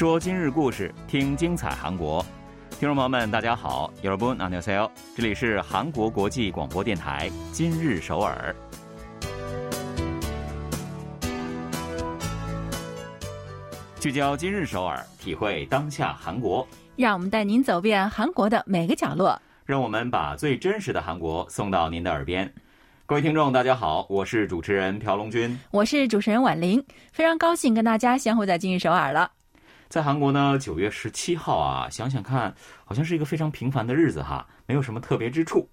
说今日故事，听精彩韩国。听众朋友们，大家好，여러분안녕하세요，这里是韩国国际广播电台今日首尔。聚焦今日首尔，体会当下韩国，让我们带您走遍韩国的每个角落。让我们把最真实的韩国送到您的耳边。各位听众，大家好，我是主持人朴龙军，我是主持人婉玲，非常高兴跟大家相会在今日首尔了。 在韩国呢，九月十七号啊，想想看，好像是一个非常平凡的日子哈，没有什么特别之处。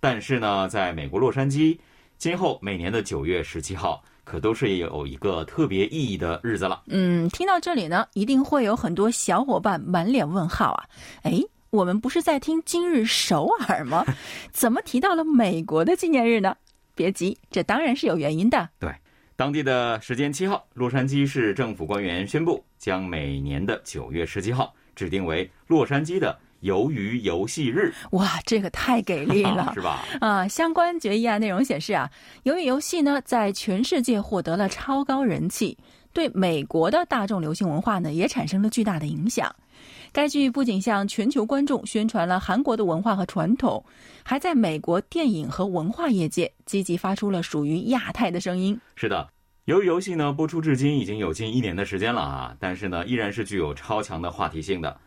但是呢，在美国洛杉矶，今后每年的九月十七号。可都是有一个特别意义的日子了。嗯，听到这里呢，一定会有很多小伙伴满脸问号啊！哎，我们不是在听今日首尔吗？怎么提到了美国的纪念日呢？别急，这当然是有原因的。对，当地的时间七号，洛杉矶市政府官员宣布，将每年的九月十七号指定为洛杉矶的。鱿鱼游戏日，哇，这个太给力了，是吧？啊，相关决议案内容显示啊，鱿鱼游戏呢在全世界获得了超高人气，对美国的大众流行文化呢也产生了巨大的影响。该剧不仅向全球观众宣传了韩国的文化和传统，还在美国电影和文化业界积极发出了属于亚太的声音。是的，由于游戏呢播出至今已经有近一年的时间了啊，但是呢依然是具有超强的话题性的。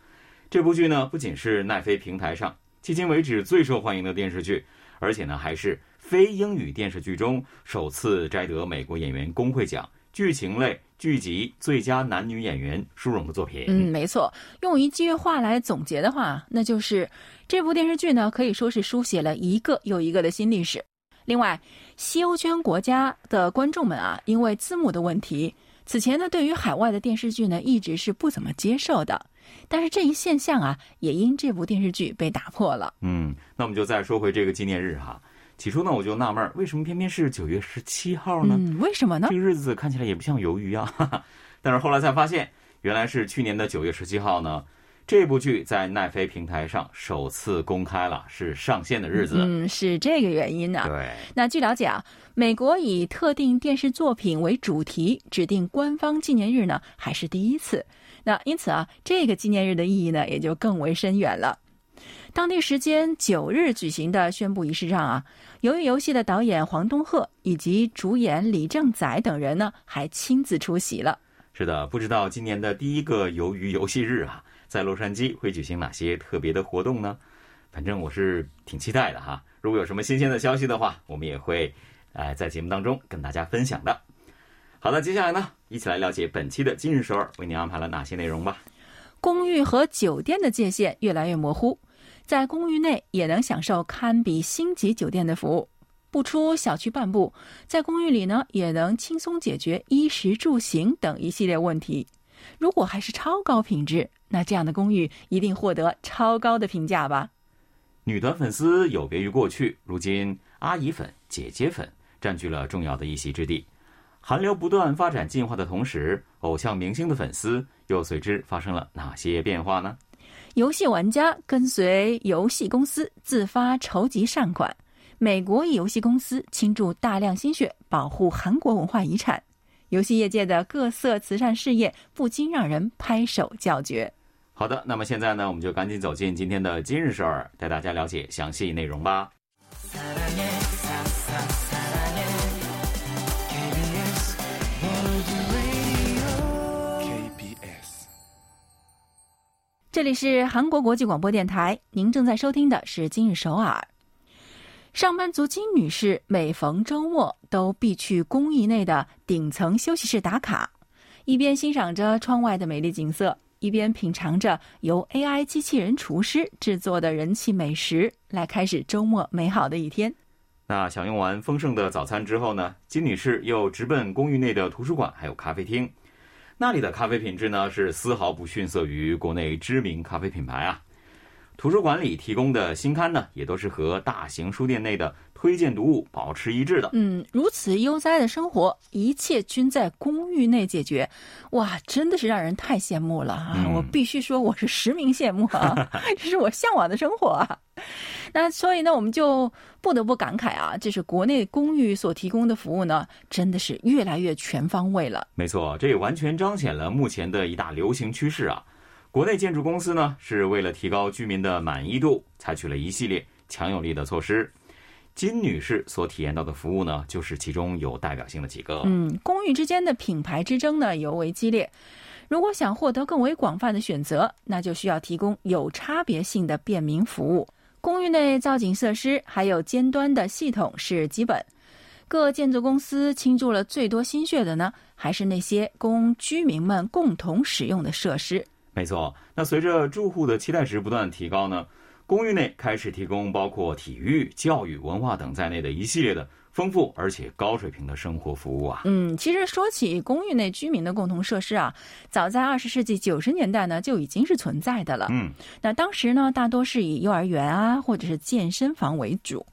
这部剧呢，不仅是奈飞平台上迄今为止最受欢迎的电视剧，而且呢，还是非英语电视剧中首次摘得美国演员工会奖剧情类剧集最佳男女演员殊荣的作品。嗯，没错，用一句话来总结的话，那就是这部电视剧呢，可以说是书写了一个又一个的新历史。另外，西欧圈国家的观众们啊，因为字幕的问题，此前呢，对于海外的电视剧呢，一直是不怎么接受的。但是这一现象啊，也因这部电视剧被打破了。嗯，那我们就再说回这个纪念日哈。起初呢，我就纳闷，为什么偏偏是九月十七号呢？嗯，为什么呢？这个日子看起来也不像鱿鱼啊。但是后来才发现，原来是去年的九月十七号呢，这部剧在奈飞平台上首次公开了是上线的日子。嗯，是这个原因呢。对。那据了解啊，美国以特定电视作品为主题指定官方纪念日呢，还是第一次。那因此啊，这个纪念日的意义呢，也就更为深远了。当地时间九日举行的宣布仪式上啊，鱿鱼游戏的导演黄东赫以及主演李正宰等人呢，还亲自出席了。是的，不知道今年的第一个鱿鱼游戏日啊，在洛杉矶会举行哪些特别的活动呢？反正我是挺期待的哈。如果有什么新鲜的消息的话，我们也会，呃，在节目当中跟大家分享的。好的，接下来呢，一起来了解本期的今日首尔为您安排了哪些内容吧。公寓和酒店的界限越来越模糊，在公寓内也能享受堪比星级酒店的服务，不出小区半步，在公寓里呢也能轻松解决衣食住行等一系列问题。如果还是超高品质，那这样的公寓一定获得超高的评价吧。女团粉丝有别于过去，如今阿姨粉、姐姐粉占据了重要的一席之地。韩流不断发展进化的同时，偶像明星的粉丝又随之发生了哪些变化呢？游戏玩家跟随游戏公司自发筹集善款，美国一游戏公司倾注大量心血保护韩国文化遗产，游戏业界的各色慈善事业不禁让人拍手叫绝。好的，那么现在呢，我们就赶紧走进今天的今日事儿，带大家了解详细内容吧。这里是韩国国际广播电台，您正在收听的是《今日首尔》。上班族金女士每逢周末都必去公寓内的顶层休息室打卡，一边欣赏着窗外的美丽景色，一边品尝着由 AI 机器人厨师制作的人气美食，来开始周末美好的一天。那享用完丰盛的早餐之后呢，金女士又直奔公寓内的图书馆还有咖啡厅。那里的咖啡品质呢，是丝毫不逊色于国内知名咖啡品牌啊。图书馆里提供的新刊呢，也都是和大型书店内的推荐读物保持一致的。嗯，如此悠哉的生活，一切均在公寓内解决，哇，真的是让人太羡慕了啊！嗯我必须说，我是实名羡慕啊，这是我向往的生活啊。那所以呢，我们就不得不感慨啊，这是国内公寓所提供的服务呢，真的是越来越全方位了。没错，这也完全彰显了目前的一大流行趋势啊。国内建筑公司呢，是为了提高居民的满意度，采取了一系列强有力的措施。金女士所体验到的服务呢，就是其中有代表性的几个。嗯，公寓之间的品牌之争呢尤为激烈。如果想获得更为广泛的选择，那就需要提供有差别性的便民服务。公寓内造景设施还有尖端的系统是基本。各建筑公司倾注了最多心血的呢，还是那些供居民们共同使用的设施。没错，那随着住户的期待值不断提高呢，公寓内开始提供包括体育、教育、文化等在内的一系列的丰富而且高水平的生活服务啊。嗯，其实说起公寓内居民的共同设施啊，早在二十世纪九十年代呢就已经是存在的了。嗯，那当时呢，大多是以幼儿园啊或者是健身房为主。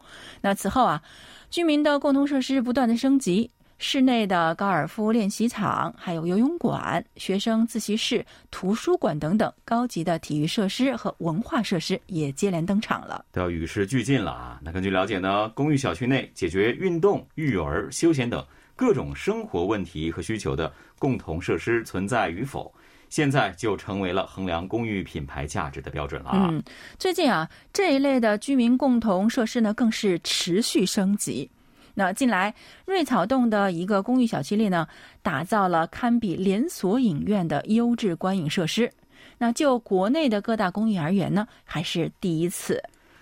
那此后啊，居民的共同设施不断的升级，室内的高尔夫练习场，还有游泳馆、学生自习室、图书馆等等高级的体育设施和文化设施也接连登场了。都要与时俱进了啊。那根据了解呢，公寓小区内解决运动、育儿、休闲等各种生活问题和需求的共同设施存在与否，现在就成为了衡量公寓品牌价值的标准了啊。嗯，最近啊，这一类的居民共同设施呢，更是持续升级。那近来，瑞草洞的一个公寓小区里呢，打造了堪比连锁影院的优质观影设施。那就国内的各大公寓而言呢，还是第一次。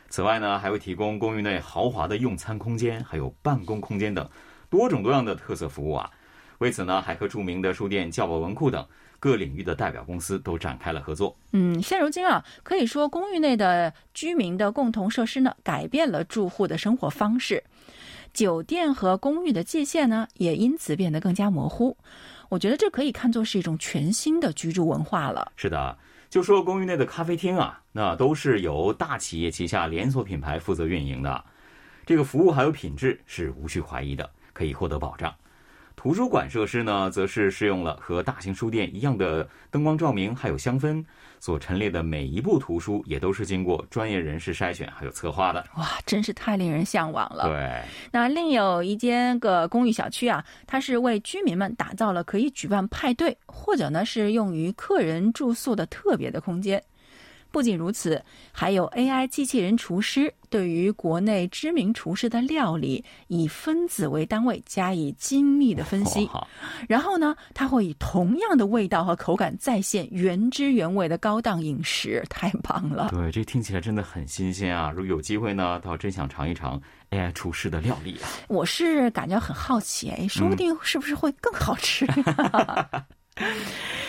此外呢，还会提供公寓内豪华的用餐空间，还有办公空间等多种多样的特色服务啊。为此呢，还和著名的书店教保文库等各领域的代表公司都展开了合作。嗯，现如今啊，可以说公寓内的居民的共同设施呢，改变了住户的生活方式。酒店和公寓的界限呢，也因此变得更加模糊。我觉得这可以看作是一种全新的居住文化了。是的，就说公寓内的咖啡厅啊，那都是由大企业旗下连锁品牌负责运营的，这个服务还有品质是无需怀疑的，可以获得保障。图书馆设施呢，则是适用了和大型书店一样的灯光照明，还有香氛。所陈列的每一部图书也都是经过专业人士筛选还有策划的。哇，真是太令人向往了。对，那另有一间个公寓小区啊，它是为居民们打造了可以举办派对，或者呢是用于客人住宿的特别的空间。不仅如此，还有 AI 机器人厨师对于国内知名厨师的料理以分子为单位加以精密的分析，哇然后呢，它会以同样的味道和口感再现原汁原味的高档饮食，太棒了。对，这听起来真的很新鲜啊！如果有机会呢，倒真想尝一尝 AI 厨师的料理啊。我是感觉很好奇，哎，说不定是不是会更好吃？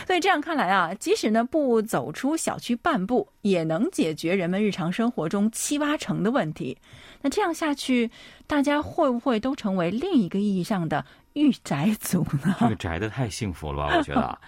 所以这样看来啊，即使呢不走出小区半步，也能解决人们日常生活中七八成的问题。那这样下去，大家会不会都成为另一个意义上的御宅族呢？这个宅的太幸福了吧？我觉得啊，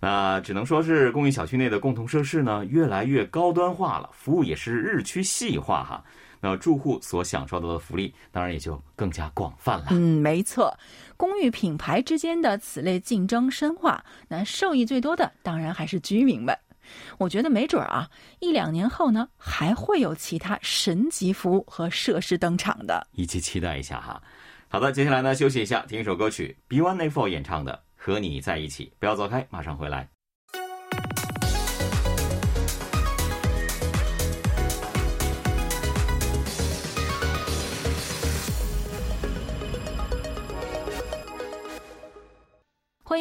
那只能说是公寓小区内的共同设施呢，越来越高端化了，服务也是日趋细化哈。那住户所享受到的福利，当然也就更加广泛了。嗯，没错，公寓品牌之间的此类竞争深化，那受益最多的当然还是居民们。我觉得没准儿啊，一两年后呢，还会有其他神级服务和设施登场的。一起期待一下哈。好的，接下来呢，休息一下，听一首歌曲，B One A Four 演唱的《和你在一起》，不要走开，马上回来。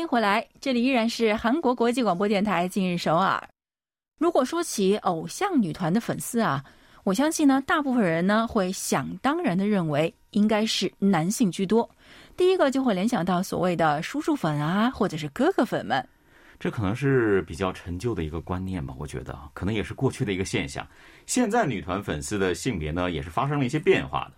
回来，这里依然是韩国国际广播电台今日首尔。如果说起偶像女团的粉丝啊，我相信呢，大部分人呢会想当然的认为应该是男性居多。第一个就会联想到所谓的叔叔粉啊，或者是哥哥粉们。这可能是比较陈旧的一个观念吧，我觉得可能也是过去的一个现象。现在女团粉丝的性别呢，也是发生了一些变化的。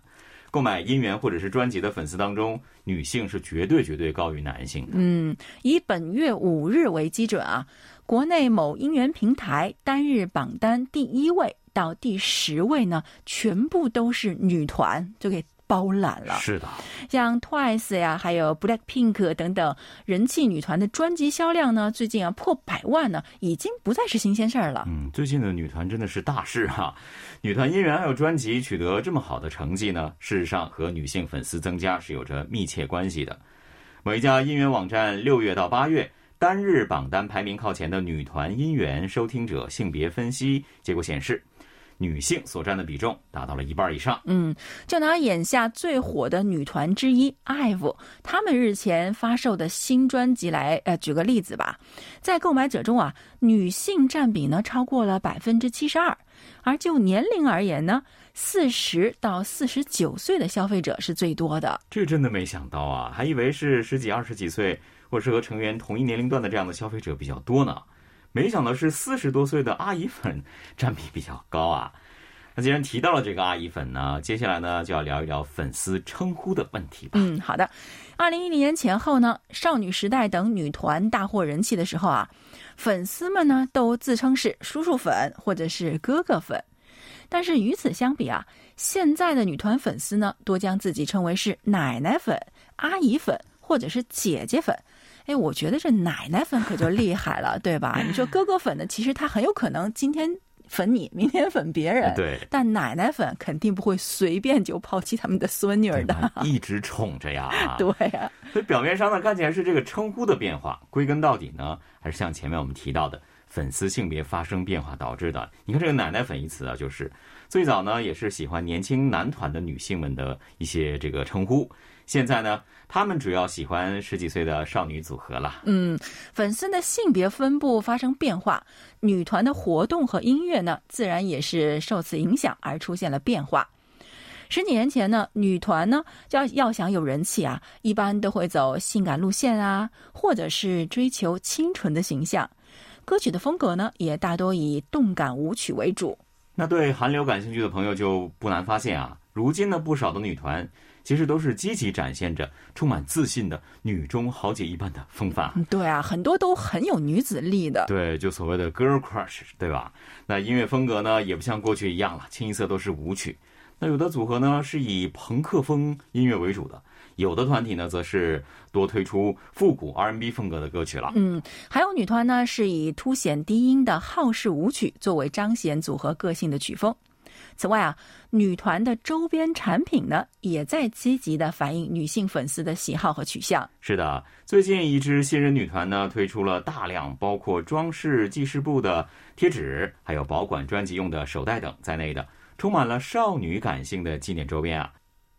购买音源或者是专辑的粉丝当中，女性是绝对绝对高于男性的。嗯，以本月五日为基准啊，国内某音源平台单日榜单第一位到第十位呢，全部都是女团，就给包揽了。是的，像 Twice 呀，还有 Blackpink 等等人气女团的专辑销量呢，最近啊破百万呢，已经不再是新鲜事儿了。嗯，最近的女团真的是大事哈、女团音源还有专辑取得这么好的成绩呢，事实上和女性粉丝增加是有着密切关系的。某一家音源网站六月到八月单日榜单排名靠前的女团音源收听者性别分析结果显示，女性所占的比重达到了一半以上。嗯，就拿眼下最火的女团之一 IVE，他们日前发售的新专辑来，呃，举个例子吧，在购买者中啊，女性占比呢超过了百分之七十二，而就年龄而言呢，四十到四十九岁的消费者是最多的。这真的没想到啊，还以为是十几、二十几岁，或是和成员同一年龄段的这样的消费者比较多呢。没想到是四十多岁的阿姨粉占比比较高啊。那既然提到了这个阿姨粉呢，接下来呢就要聊一聊粉丝称呼的问题吧。嗯，好的。二零一零年前后呢，少女时代等女团大获人气的时候啊，粉丝们呢都自称是叔叔粉或者是哥哥粉。但是与此相比啊，现在的女团粉丝呢，多将自己称为是奶奶粉、阿姨粉或者是姐姐粉。哎，我觉得这奶奶粉可就厉害了，对吧？你说哥哥粉呢，其实他很有可能今天粉你，明天粉别人。对，但奶奶粉肯定不会随便就抛弃他们的孙女儿的。一直宠着呀。对呀、啊，所以表面上呢看起来是这个称呼的变化，归根到底呢，还是像前面我们提到的。粉丝性别发生变化导致的。你看这个“奶奶粉”一词啊，就是最早呢也是喜欢年轻男团的女性们的一些这个称呼。现在呢，他们主要喜欢十几岁的少女组合了。嗯，粉丝的性别分布发生变化，女团的活动和音乐呢，自然也是受此影响而出现了变化。十几年前呢，女团呢要要想有人气啊，一般都会走性感路线啊，或者是追求清纯的形象。歌曲的风格呢，也大多以动感舞曲为主。那对韩流感兴趣的朋友就不难发现啊，如今呢不少的女团其实都是积极展现着充满自信的女中豪杰一般的风范。对啊，很多都很有女子力的。对，就所谓的 girl crush，对吧？那音乐风格呢，也不像过去一样了，清一色都是舞曲。那有的组合呢是以朋克风音乐为主的。有的团体呢，则是多推出复古 R&B 风格的歌曲了。嗯，还有女团呢，是以凸显低音的好式舞曲作为彰显组合个性的曲风。此外啊，女团的周边产品呢，也在积极的反映女性粉丝的喜好和取向。是的，最近一支新人女团呢，推出了大量包括装饰记事簿的贴纸，还有保管专辑用的手袋等在内的，充满了少女感性的纪念周边啊。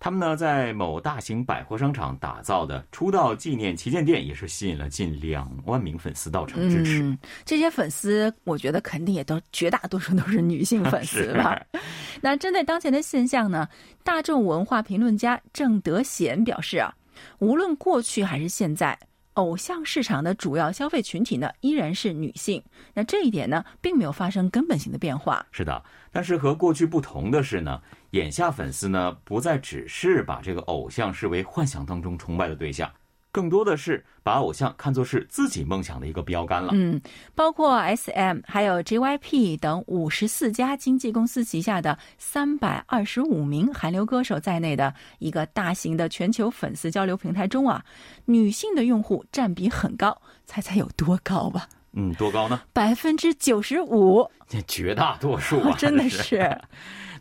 他们呢，在某大型百货商场打造的出道纪念旗舰店，也是吸引了近两万名粉丝到场支持。嗯，这些粉丝，我觉得肯定也都绝大多数都是女性粉丝吧。那针对当前的现象呢，大众文化评论家郑德贤表示啊，无论过去还是现在，偶像市场的主要消费群体呢，依然是女性。那这一点呢，并没有发生根本性的变化。是的，但是和过去不同的是呢。眼下粉丝呢，不再只是把这个偶像视为幻想当中崇拜的对象，更多的是把偶像看作是自己梦想的一个标杆了。嗯，包括 S.M. 还有 J.Y.P. 等五十四家经纪公司旗下的三百二十五名韩流歌手在内的一个大型的全球粉丝交流平台中啊，女性的用户占比很高，猜猜有多高吧？嗯，多高呢？百分之九十五，这 绝大多数啊，真的是。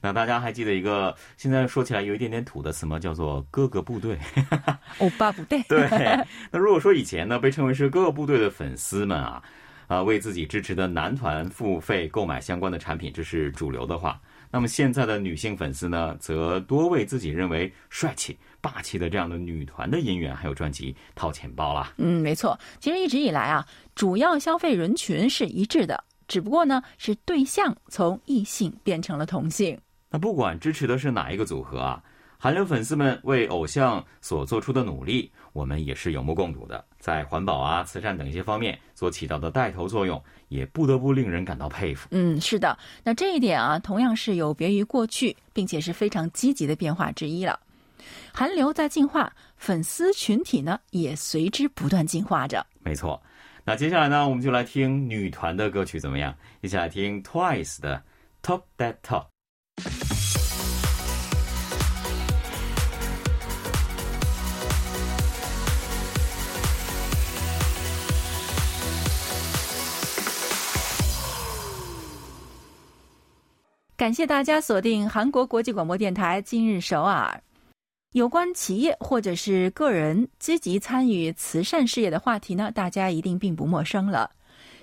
那大家还记得一个现在说起来有一点点土的词吗？叫做“哥哥部队”。欧巴部队。对。那如果说以前呢，被称为是哥哥部队的粉丝们啊，啊，为自己支持的男团付费购买相关的产品，这是主流的话，那么现在的女性粉丝呢，则多为自己认为帅气、霸气的这样的女团的音源还有专辑掏钱包啦。嗯，没错。其实一直以来啊，主要消费人群是一致的，只不过呢，是对象从异性变成了同性。那不管支持的是哪一个组合啊，韩流粉丝们为偶像所做出的努力，我们也是有目共睹的。在环保啊、慈善等一些方面所起到的带头作用，也不得不令人感到佩服。嗯，是的，那这一点啊，同样是有别于过去，并且是非常积极的变化之一了。韩流在进化，粉丝群体呢也随之不断进化着。没错，那接下来呢，我们就来听女团的歌曲怎么样？一起来听 Twice 的。Talk That Talk。感谢大家锁定韩国国际广播电台今日首尔。有关企业或者是个人积极参与慈善事业的话题呢，大家一定并不陌生了。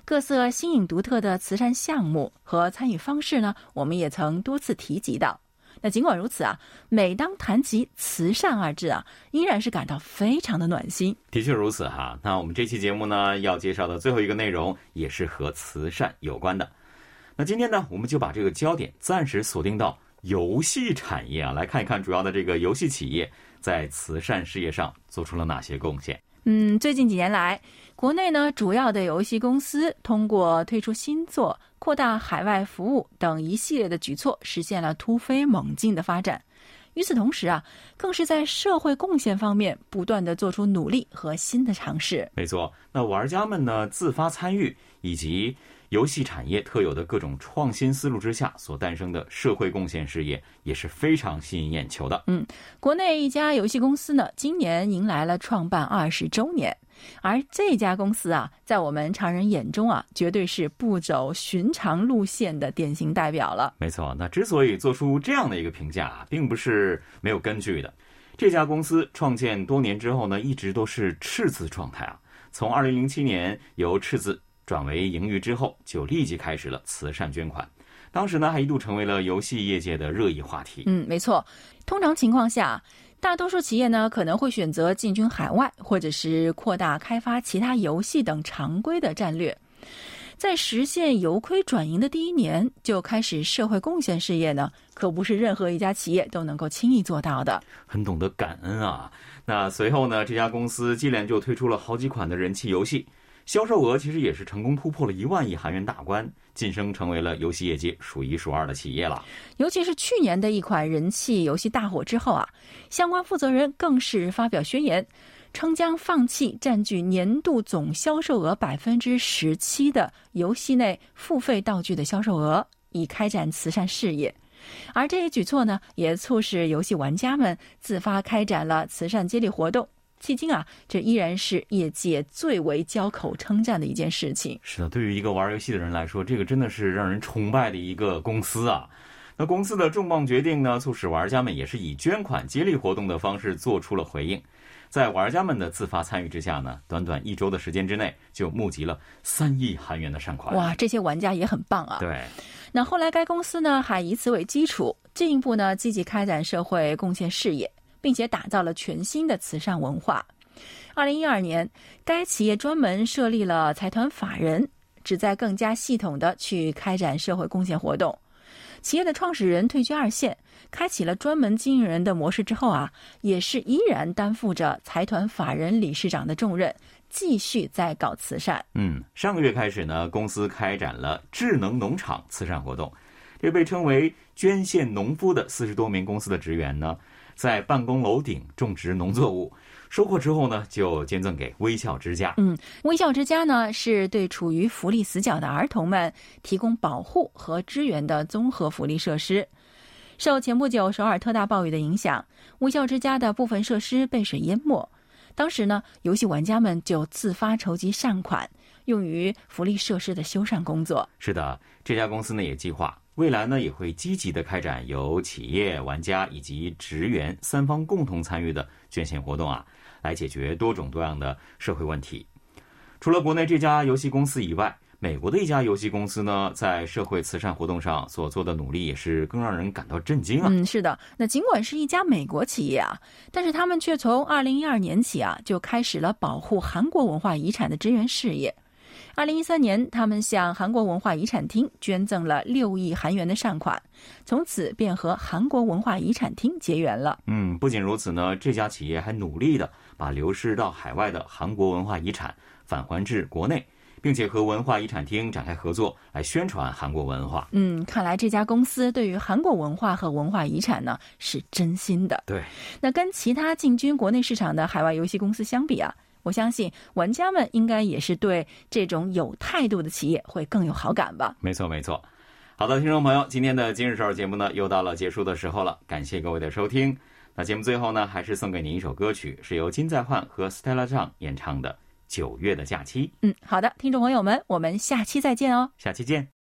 各色新颖独特的慈善项目和参与方式呢，我们也曾多次提及到。那尽管如此啊，每当谈及慈善二字啊，依然是感到非常的暖心。的确如此哈。那我们这期节目呢，要介绍的最后一个内容也是和慈善有关的。那今天呢，我们就把这个焦点暂时锁定到游戏产业啊，来看一看主要的这个游戏企业在慈善事业上做出了哪些贡献。嗯，最近几年来，国内呢主要的游戏公司通过推出新作、扩大海外服务等一系列的举措，实现了突飞猛进的发展。与此同时啊，更是在社会贡献方面不断的做出努力和新的尝试。没错，那玩家们呢自发参与以及。游戏产业特有的各种创新思路之下所诞生的社会贡献事业也是非常吸引眼球的。嗯，国内一家游戏公司呢，今年迎来了创办二十周年，而这家公司啊，在我们常人眼中啊，绝对是不走寻常路线的典型代表了。没错，那之所以做出这样的一个评价，并不是没有根据的。这家公司创建多年之后呢，一直都是赤字状态啊。从二零零七年由赤字。转为盈余之后，就立即开始了慈善捐款。当时呢，还一度成为了游戏业界的热议话题。嗯，没错。通常情况下，大多数企业呢可能会选择进军海外，或者是扩大开发其他游戏等常规的战略。在实现由亏转盈的第一年就开始社会贡献事业呢，可不是任何一家企业都能够轻易做到的。很懂得感恩啊！那随后呢，这家公司接连就推出了好几款的人气游戏。销售额其实也是成功突破了一万亿韩元大关，晋升成为了游戏业界数一数二的企业了。尤其是去年的一款人气游戏大火之后啊，相关负责人更是发表宣言，称将放弃占据年度总销售额百分之十七的游戏内付费道具的销售额，以开展慈善事业。而这一举措呢，也促使游戏玩家们自发开展了慈善接力活动。迄今啊，这依然是业界最为交口称赞的一件事情。是的，对于一个玩游戏的人来说，这个真的是让人崇拜的一个公司啊。那公司的重磅决定呢，促使玩家们也是以捐款接力活动的方式做出了回应。在玩家们的自发参与之下呢，短短一周的时间之内，就募集了三亿韩元的善款。哇，这些玩家也很棒啊。对。那后来该公司呢，还以此为基础，进一步呢积极开展社会贡献事业。并且打造了全新的慈善文化。二零一二年，该企业专门设立了财团法人，旨在更加系统的去开展社会贡献活动。企业的创始人退居二线，开启了专门经营人的模式之后啊，也是依然担负着财团法人理事长的重任，继续在搞慈善。嗯，上个月开始呢，公司开展了智能农场慈善活动。这被称为“捐献农夫”的四十多名公司的职员呢。在办公楼顶种植农作物，收获之后呢，就捐赠给微笑之家。嗯，微笑之家呢，是对处于福利死角的儿童们提供保护和支援的综合福利设施。受前不久首尔特大暴雨的影响，微笑之家的部分设施被水淹没。当时呢，游戏玩家们就自发筹集善款，用于福利设施的修缮工作。是的，这家公司呢也计划。未来呢，也会积极的开展由企业、玩家以及职员三方共同参与的捐献活动啊，来解决多种多样的社会问题。除了国内这家游戏公司以外，美国的一家游戏公司呢，在社会慈善活动上所做的努力也是更让人感到震惊啊。嗯，是的，那尽管是一家美国企业啊，但是他们却从二零一二年起啊，就开始了保护韩国文化遗产的支援事业。二零一三年，他们向韩国文化遗产厅捐赠了六亿韩元的善款，从此便和韩国文化遗产厅结缘了。嗯，不仅如此呢，这家企业还努力的把流失到海外的韩国文化遗产返还至国内，并且和文化遗产厅展开合作，来宣传韩国文化。嗯，看来这家公司对于韩国文化和文化遗产呢是真心的。对，那跟其他进军国内市场的海外游戏公司相比啊。我相信玩家们应该也是对这种有态度的企业会更有好感吧。没错，没错。好的，听众朋友，今天的今日首尔节目呢，又到了结束的时候了，感谢各位的收听。那节目最后呢，还是送给您一首歌曲，是由金在焕和 Stella Zhang 演唱的《九月的假期》。嗯，好的，听众朋友们，我们下期再见哦。下期见。